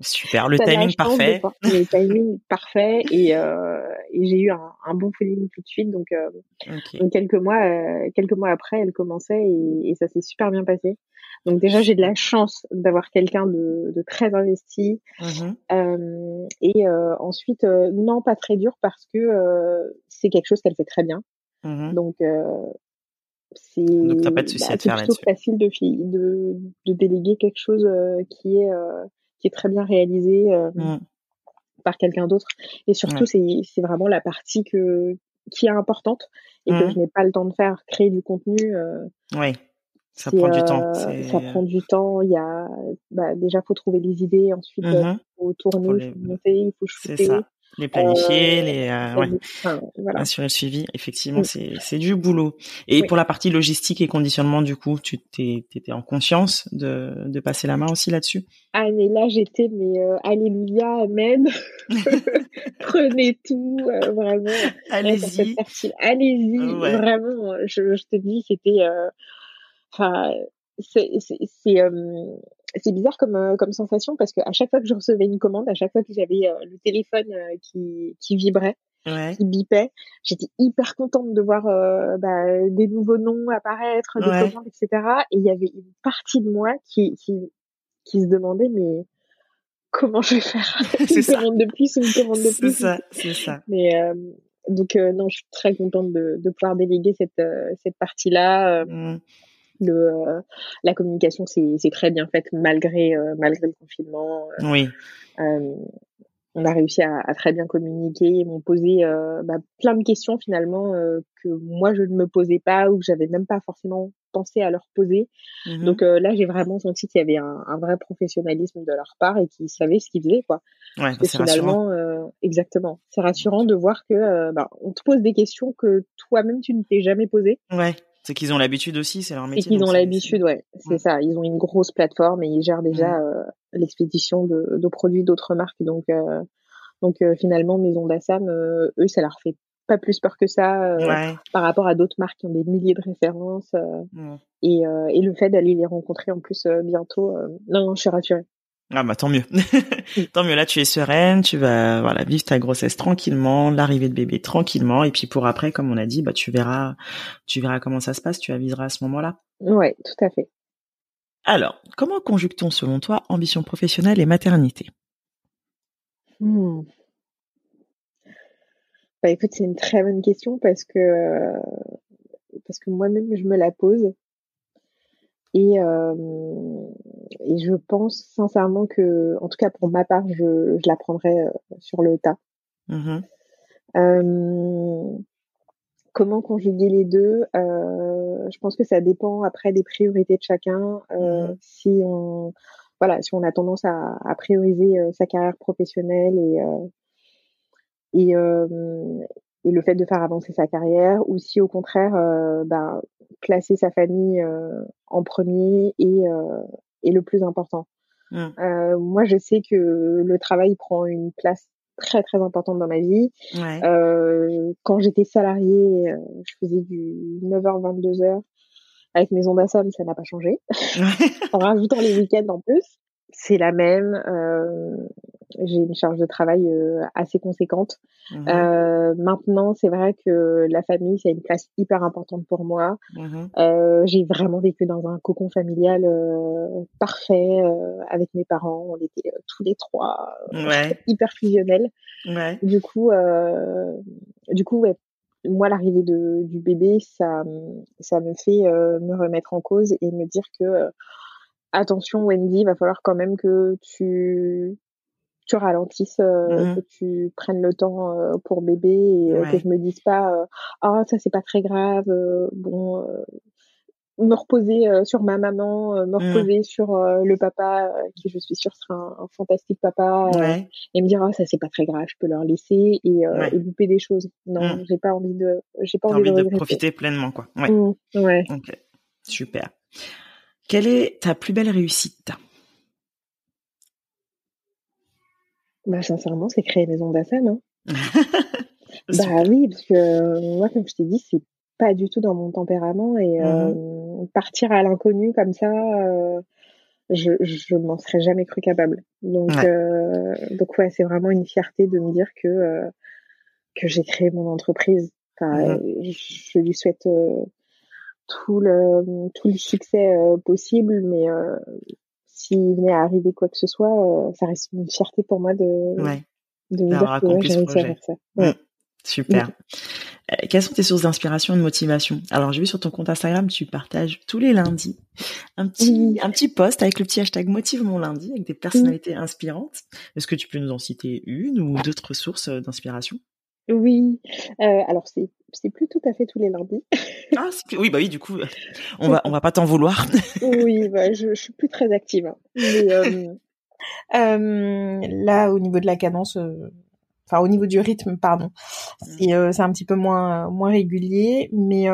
super, le timing parfait. le timing parfait et, euh, et j'ai eu un, un, bon feeling tout de suite. Donc, donc quelques mois, quelques mois après, elle commençait et, et ça s'est super bien passé. Donc déjà, j'ai de la chance d'avoir quelqu'un de, de, très investi. Mmh euh, et euh, ensuite, euh, non, pas très dur parce que euh, c'est quelque chose qu'elle fait très bien. Mmh Donc c'est pas de souci bah, à faire plutôt facile de, de, de, déléguer quelque chose qui est qui est très bien réalisé mmh. par quelqu'un d'autre. Et surtout, c'est c'est vraiment la partie que qui est importante et que je n'ai pas le temps de faire, créer du contenu. oui ça prend du temps. Euh, ça prend du temps. Il y a, bah, déjà, faut trouver les idées. Ensuite, il mmh faut tourner, il faut monter, il faut shooter. Ça. Les planifier, euh, les, euh, ouais. voilà. assurer le suivi. Effectivement, mmh. c'est, c'est du boulot. Et pour la partie logistique et conditionnement, du coup, tu t'es, étais en conscience de, de passer la main aussi là-dessus? Ah, mais là, j'étais, mais, alléluia, amen. Prenez tout, vraiment. Allez-y. Allez-y. Vraiment, je, je te dis, c'était, Enfin, c'est c'est euh, c'est bizarre comme euh, comme sensation parce que à chaque fois que je recevais une commande, à chaque fois que j'avais euh, le téléphone qui qui vibrait, qui bipait, j'étais hyper contente de voir bah, des nouveaux noms apparaître, des commandes, etc. Et il y avait une partie de moi qui qui qui se demandait mais comment je vais faire une commande de plus une commande de plus. C'est ça, c'est ça. Mais donc non, je suis très contente de, de pouvoir déléguer cette cette partie là. Le, euh, la communication c'est très bien faite malgré euh, malgré le confinement. Euh, oui. on a réussi à, à, très bien communiquer. Ils m'ont posé bah, plein de questions finalement que moi je ne me posais pas ou que j'avais même pas forcément pensé à leur poser. Mmh Donc là, j'ai vraiment senti qu'il y avait un, un, vrai professionnalisme de leur part et qu'ils savaient ce qu'ils faisaient, quoi. Ouais, c'est finalement, exactement, c'est rassurant de voir que bah, on te pose des questions que toi-même tu ne t'es jamais posé. Ouais. C'est qu'ils ont l'habitude aussi, c'est leur métier. C'est qu'ils ont l'habitude, ouais. C'est ça. Ils ont une grosse plateforme et ils gèrent déjà euh, l'expédition de, de, produits d'autres marques. Donc, euh, donc euh, finalement, Maison d'Assam, eux, ça leur fait pas plus peur que ça par rapport à d'autres marques qui ont des milliers de références. Et, et le fait d'aller les rencontrer en plus bientôt, non, non, je suis rassurée. Ah bah tant mieux. tant mieux là tu es sereine, tu vas voilà vivre ta grossesse tranquillement, l'arrivée de bébé tranquillement et puis pour après comme on a dit bah tu verras tu verras comment ça se passe, tu aviseras à ce moment-là. Ouais, tout à fait. Alors, comment conjugue-t-on selon toi ambition professionnelle et maternité? Hmm. Bah écoute, c'est une très bonne question parce que parce que moi-même je me la pose. Et, euh, et je pense sincèrement que, en tout cas pour ma part, je, je la prendrai euh, sur le tas. Mmh euh, comment conjuguer les deux? Euh, Je pense que ça dépend après des priorités de chacun. Mmh Si on voilà, si on a tendance à, à prioriser sa carrière professionnelle et et, et le fait de faire avancer sa carrière, ou si au contraire, euh, bah, placer sa famille euh, en premier et, euh, et le plus important. Mmh. Euh, moi, je sais que le travail prend une place très très importante dans ma vie. Ouais. Euh, quand j'étais salariée, euh, je faisais du 9h 22h avec mes ondes ça n'a pas changé. en rajoutant les week-ends en plus c'est la même. Euh, j'ai une charge de travail euh, assez conséquente. Mmh euh, maintenant, c'est vrai que la famille, c'est une place hyper importante pour moi. Mmh euh, j'ai vraiment vécu dans un cocon familial euh, parfait avec mes parents. On était tous les trois ouais. hyper fusionnels. Ouais. Du coup, du coup, ouais, moi, l'arrivée du bébé, ça, ça me fait me remettre en cause et me dire que attention Wendy, il va falloir quand même que tu tu ralentisses, euh, mmh. que tu prennes le temps euh, pour bébé et euh, que je me dise pas ah ça c'est pas très grave, bon me reposer sur ma maman, me mmh. reposer sur le papa qui je suis sûre sera un, fantastique papa et me dire ah ça c'est pas très grave, je peux leur laisser et, et louper des choses. Non, mmh. j'ai pas envie de j'ai pas envie, de, profiter pleinement quoi. Ouais. ouais. Ok. Super. Quelle est ta plus belle réussite? Bah, Sincèrement, c'est créer Maison d'Assam. Hein. bah oui, parce que moi, comme je t'ai dit, c'est pas du tout dans mon tempérament et mmh euh, partir à l'inconnu comme ça, euh, je, je m'en serais jamais cru capable. Donc, ouais. Euh, donc ouais, c'est vraiment une fierté de me dire que que j'ai créé mon entreprise. Enfin, mmh je lui souhaite tout le tout le succès euh, possible, mais euh, s'il venait à arriver quoi que ce soit, euh, ça reste une fierté pour moi de de me dire que j'ai réussi à faire ça. Mmh. Super. quelles sont tes sources d'inspiration et de motivation? Alors, j'ai vu sur ton compte Instagram, tu partages tous les lundis un petit, un petit post avec le petit hashtag Motive mon lundi avec des personnalités inspirantes. Est-ce que tu peux nous en citer une ou d'autres sources d'inspiration? Oui, euh, alors c'est c'est plus tout à fait tous les lundis. ah, oui, bah oui, du coup, on va on va pas t'en vouloir. oui, bah, je, je suis plus très active. Hein. Mais, euh, euh, là, au niveau de la cadence, euh, enfin au niveau du rythme, pardon, c'est euh, c'est un petit peu moins moins régulier, mais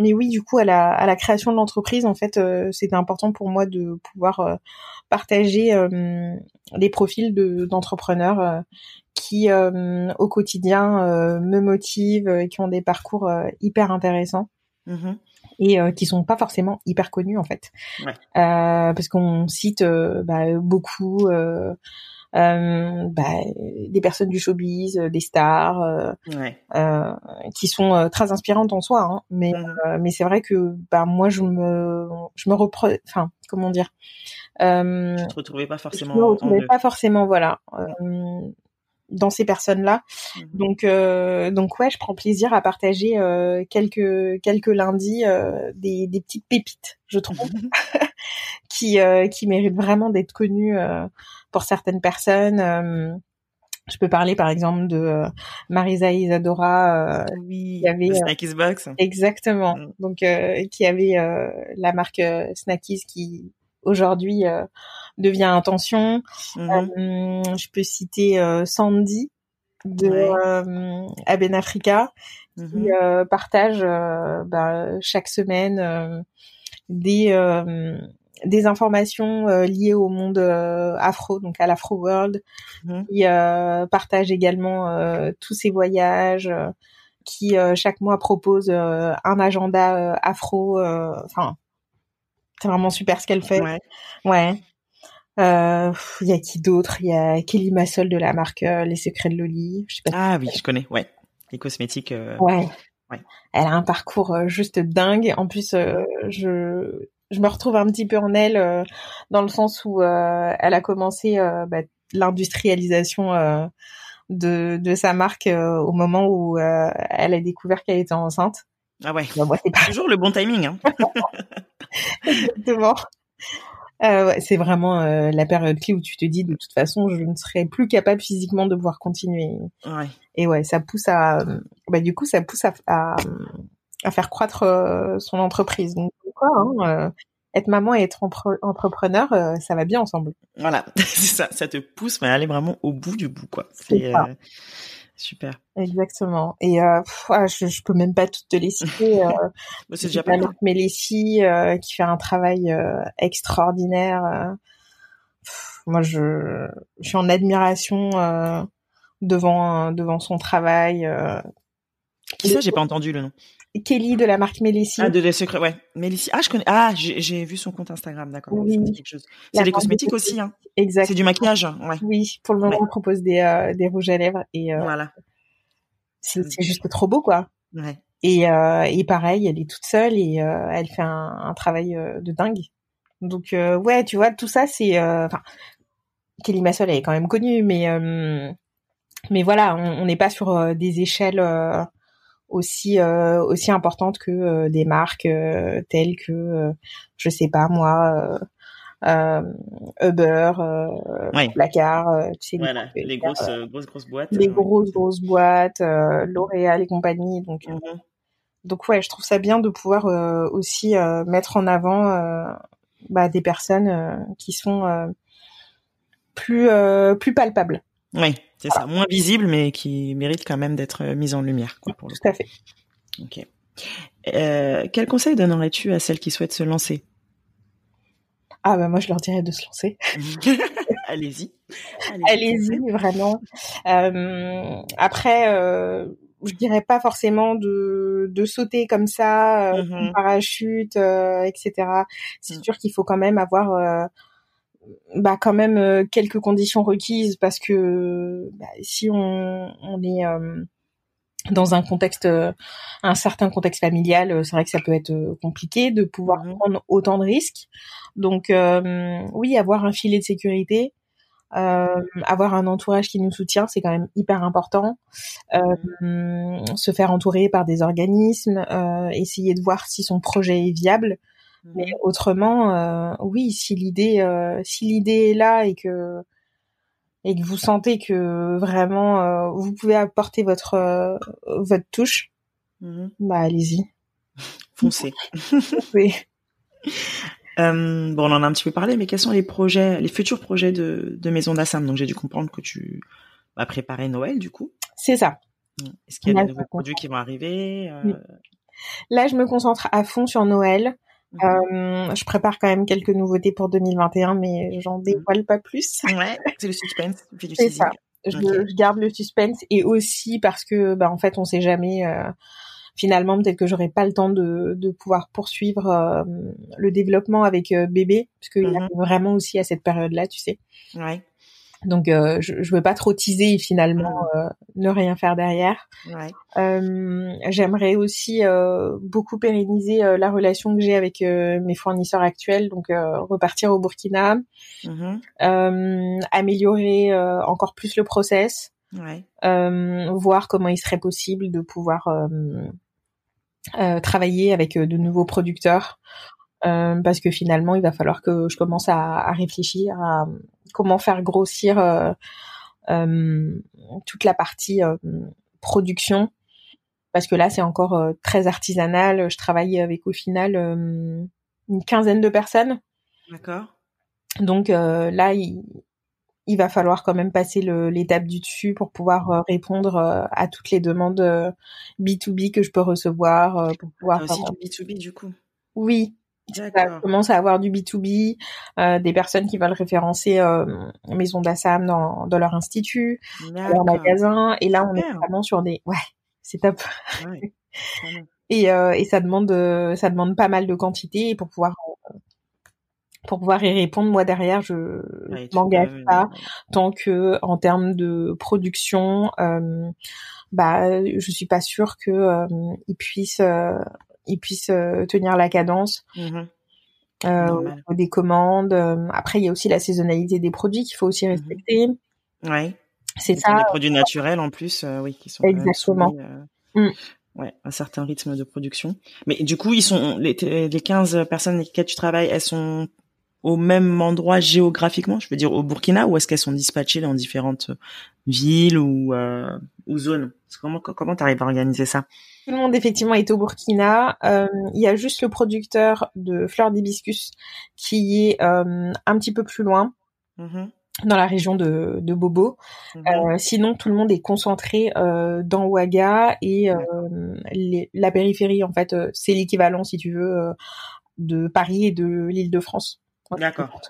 mais oui, du coup, à la à la création de l'entreprise, en fait, c'était important pour moi de pouvoir partager les profils de d'entrepreneurs qui euh, au quotidien euh, me motivent et qui ont des parcours euh, hyper intéressants. Mmh et qui sont pas forcément hyper connus en fait, ouais. parce qu'on cite bah, beaucoup bah, des personnes du showbiz, des stars, ouais. qui sont très inspirantes en soi. Hein, mais mmh. mais c'est vrai que bah moi je me je me reprends, enfin comment dire. Euh, je te retrouvais pas forcément. Je me retrouvais pas forcément, voilà dans ces personnes-là. Mmh. Donc euh, donc ouais, je prends plaisir à partager euh, quelques quelques lundis euh, des, des petites pépites, je trouve, qui euh, qui méritent vraiment d'être connues euh, pour certaines personnes. je peux parler par exemple de Marisa Isadora, oui, qui avait Snackies Box. Exactement. Mmh. Donc qui avait la marque Snackies qui aujourd'hui devient Intention. Mmh. je peux citer Sandy de ouais. Aben Africa qui mmh partage bah, chaque semaine des des informations liées au monde afro, donc à l'Afro World, mmh. qui partage également tous ses voyages, qui chaque mois propose un agenda afro. Enfin, c'est vraiment super ce qu'elle fait. Ouais. ouais. Euh, il y a qui d'autre? Il y a Kelly Massol de la marque euh, Les Secrets de Loli. Je sais pas ah oui, je connais. Ouais. Les cosmétiques. Euh... Ouais. ouais. Elle a un parcours euh, juste dingue. En plus, je je me retrouve un petit peu en elle dans le sens où elle a commencé bah, l'industrialisation de de sa marque au moment où elle a découvert qu'elle était enceinte. Ah ouais. Bah, moi, c'est pas... toujours le bon timing. Hein. Exactement. Euh, ouais, c'est vraiment euh, la période clé où tu te dis de toute façon je ne serai plus capable physiquement de pouvoir continuer. Ouais. Et ouais, ça pousse à, bah du coup ça pousse à, à, à faire croître euh, son entreprise. Donc quoi, hein, euh, être maman et être entrepreneur, ça va bien ensemble. Voilà, ça, ça te pousse à aller vraiment au bout du bout quoi. C'est super. Exactement. Et euh, ah, je, je peux même pas toutes te les citer. Euh, bah, c'est déjà pas mal. Mélissi euh, qui fait un travail euh, extraordinaire. Euh. moi, je, je suis en admiration devant devant son travail. Qui ça? J'ai pas entendu le nom. Kelly de la marque Mélissi. Ah, de les secrets, ouais. Mélissi. Ah, je connais. Ah, j'ai vu son compte Instagram, d'accord. Oui. C'est des cosmétiques aussi, hein. Exact. C'est du maquillage, ouais. Oui, pour le moment, on propose des, euh, des rouges à lèvres et euh, voilà. C'est juste trop beau, quoi. Ouais. Et, euh, et pareil, elle est toute seule et elle fait un, un travail de dingue. Donc ouais, tu vois, tout ça, c'est. Enfin, Kelly Massol, elle est quand même connue, mais mais voilà, on n'est pas sur des échelles aussi euh, aussi importante que euh, des marques euh, telles que je sais pas moi Uber, ouais. Placard, tu sais, voilà, les, grosses, grosses grosses boîtes, les grosses grosses boîtes, L'Oréal et compagnie. Donc mm-hmm. donc ouais, je trouve ça bien de pouvoir aussi mettre en avant bah, des personnes qui sont plus plus palpables. Oui, c'est ça, moins visible, mais qui mérite quand même d'être euh, mise en lumière. Quoi, pour Tout à fait. Ok. Euh, quel conseil donnerais-tu à celles qui souhaitent se lancer? Ah bah moi je leur dirais de se lancer. Allez-y. Allez-y, vraiment. Euh, après, euh, je dirais pas forcément de, de sauter comme ça, mm-hmm. parachute, etc. C'est mm. sûr qu'il faut quand même avoir bah quand même euh, quelques conditions requises parce que bah, si on, on est euh, dans un contexte, un certain contexte familial, c'est vrai que ça peut être compliqué de pouvoir mhm. prendre autant de risques. Donc oui, avoir un filet de sécurité, euh, avoir un entourage qui nous soutient, c'est quand même hyper important. Euh, se faire entourer par des organismes, euh, essayer de voir si son projet est viable. Mais mhm. autrement, euh, oui, si l'idée, euh, si l'idée est là et que et que vous sentez que vraiment euh, vous pouvez apporter votre votre touche, mmh. bah allez-y. Foncez. Foncez. bon, on en a un petit peu parlé, mais quels sont les projets, les futurs projets de, de Maison d'Assam? Donc j'ai dû comprendre que tu vas préparer Noël, du coup. C'est ça. Mmh. Est-ce qu'il y a des nouveaux produits qui vont arriver Là, je me concentre à fond sur Noël. Euh, je prépare quand même quelques nouveautés pour 2021, mais j'en dévoile pas plus. Ouais, c'est le suspense. C'est ça. Je, je, garde le suspense et aussi parce que, bah, en fait, on sait jamais. Euh, finalement, peut-être que j'aurai pas le temps de, de pouvoir poursuivre euh, le développement avec euh, bébé, parce qu'il a vraiment aussi à cette période-là, tu sais. Ouais. Donc euh, je, je veux pas trop teaser et finalement euh, ne rien faire derrière. Ouais. Euh, J'aimerais aussi euh, beaucoup pérenniser euh, la relation que j'ai avec mes fournisseurs actuels, donc repartir au Burkina, mmh. améliorer encore plus le process, ouais. voir comment il serait possible de pouvoir travailler avec de nouveaux producteurs. parce que finalement, il va falloir que je commence à, à réfléchir à, comment faire grossir euh, euh, toute la partie euh, production parce que là c'est encore très artisanal. Je travaille avec au final une quinzaine de personnes. D'accord. Donc là, il, il, va falloir quand même passer l'étape du dessus pour pouvoir répondre à toutes les demandes B2B que je peux recevoir. pour pouvoir aussi du B2B du coup? Oui, ça commence à avoir du B2B, euh, des personnes qui veulent référencer euh, Maison d'Assam dans, dans leur institut, leur magasin. Et là, on est vraiment sur des... Ouais, c'est top. Ouais. et, euh, et ça demande euh, ça demande pas mal de quantité pour pouvoir euh, pour pouvoir y répondre. Moi derrière, je m'engage pas tant que en termes de production, euh, bah je suis pas sûre que ils puissent ils puissent euh, tenir la cadence. Mmh euh, des commandes. Euh, après, il y a aussi la saisonnalité des produits qu'il faut aussi mmh respecter. Ouais. C'est ça. Des produits naturels en plus, oui, qui sont exactement. Mmh. ouais, un certain rythme de production. Mais du coup, ils sont les, les 15 personnes avec lesquelles tu travailles, elles sont au même endroit géographiquement, je veux dire au Burkina, ou est-ce qu'elles sont dispatchées dans différentes villes ou, euh, ou zones? Comment comment t'arrives à organiser ça? Tout le monde effectivement est au Burkina. Euh, il y a juste le producteur de fleurs d'hibiscus qui est euh, un petit peu plus loin. Mmh dans la région de, de Bobo. Mhm. sinon, tout le monde est concentré dans Ouaga et la périphérie. En fait, c'est l'équivalent, si tu veux, de Paris et de l'Île-de-France. D'accord.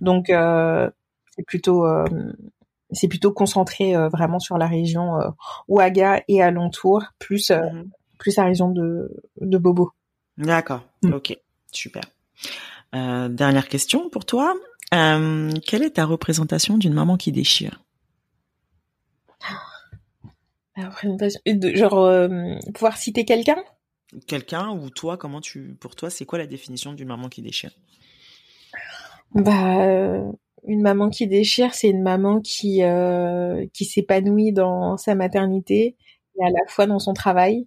Donc, c'est plutôt c'est plutôt concentré euh, vraiment sur la région euh, Ouaga et alentour, plus euh, mhm. plus la région de de Bobo. D'accord. Mm. Ok. Super. dernière question pour toi. quelle est ta représentation d'une maman qui déchire? La représentation, genre pouvoir citer quelqu'un? Quelqu'un ou toi, comment tu, pour toi, c'est quoi la définition d'une maman qui déchire? Bah, une maman qui déchire, c'est une maman qui euh, qui s'épanouit dans sa maternité et à la fois dans son travail.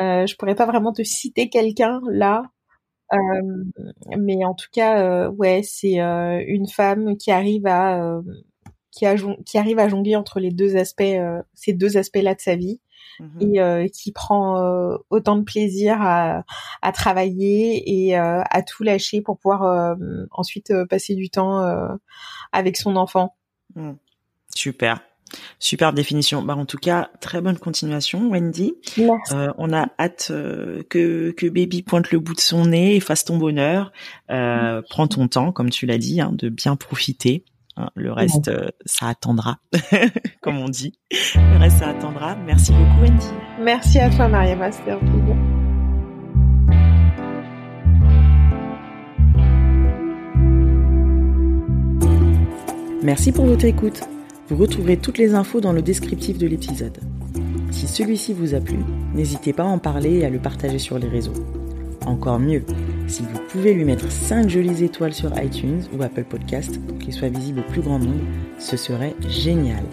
Euh, je pourrais pas vraiment te citer quelqu'un là, euh, mais en tout cas, euh, ouais, c'est euh, une femme qui arrive à qui, qui arrive à jongler entre les deux aspects, ces deux aspects-là de sa vie. Mmh et euh, qui prend euh, autant de plaisir à, à travailler et euh, à tout lâcher pour pouvoir ensuite passer du temps avec son enfant. Mmh. Super. Super définition. Bah, en tout cas, très bonne continuation, Wendy. Euh, on a hâte que, que baby pointe le bout de son nez et fasse ton bonheur. Euh, prends ton temps, comme tu l'as dit, hein, de bien profiter. Hein, le reste, euh, ça attendra, comme on dit. Le reste, ça attendra. Merci beaucoup, Wendy. Merci à toi, Mariama. C'était un plaisir. Merci pour votre écoute. Vous retrouverez toutes les infos dans le descriptif de l'épisode. Si celui-ci vous a plu, n'hésitez pas à en parler et à le partager sur les réseaux. Encore mieux, si vous pouvez lui mettre 5 jolies étoiles sur iTunes ou Apple Podcast pour qu'il soit visible au plus grand nombre, ce serait génial.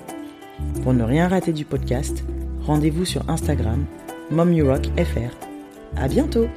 Pour ne rien rater du podcast, rendez-vous sur Instagram, MomUrockFR. À bientôt!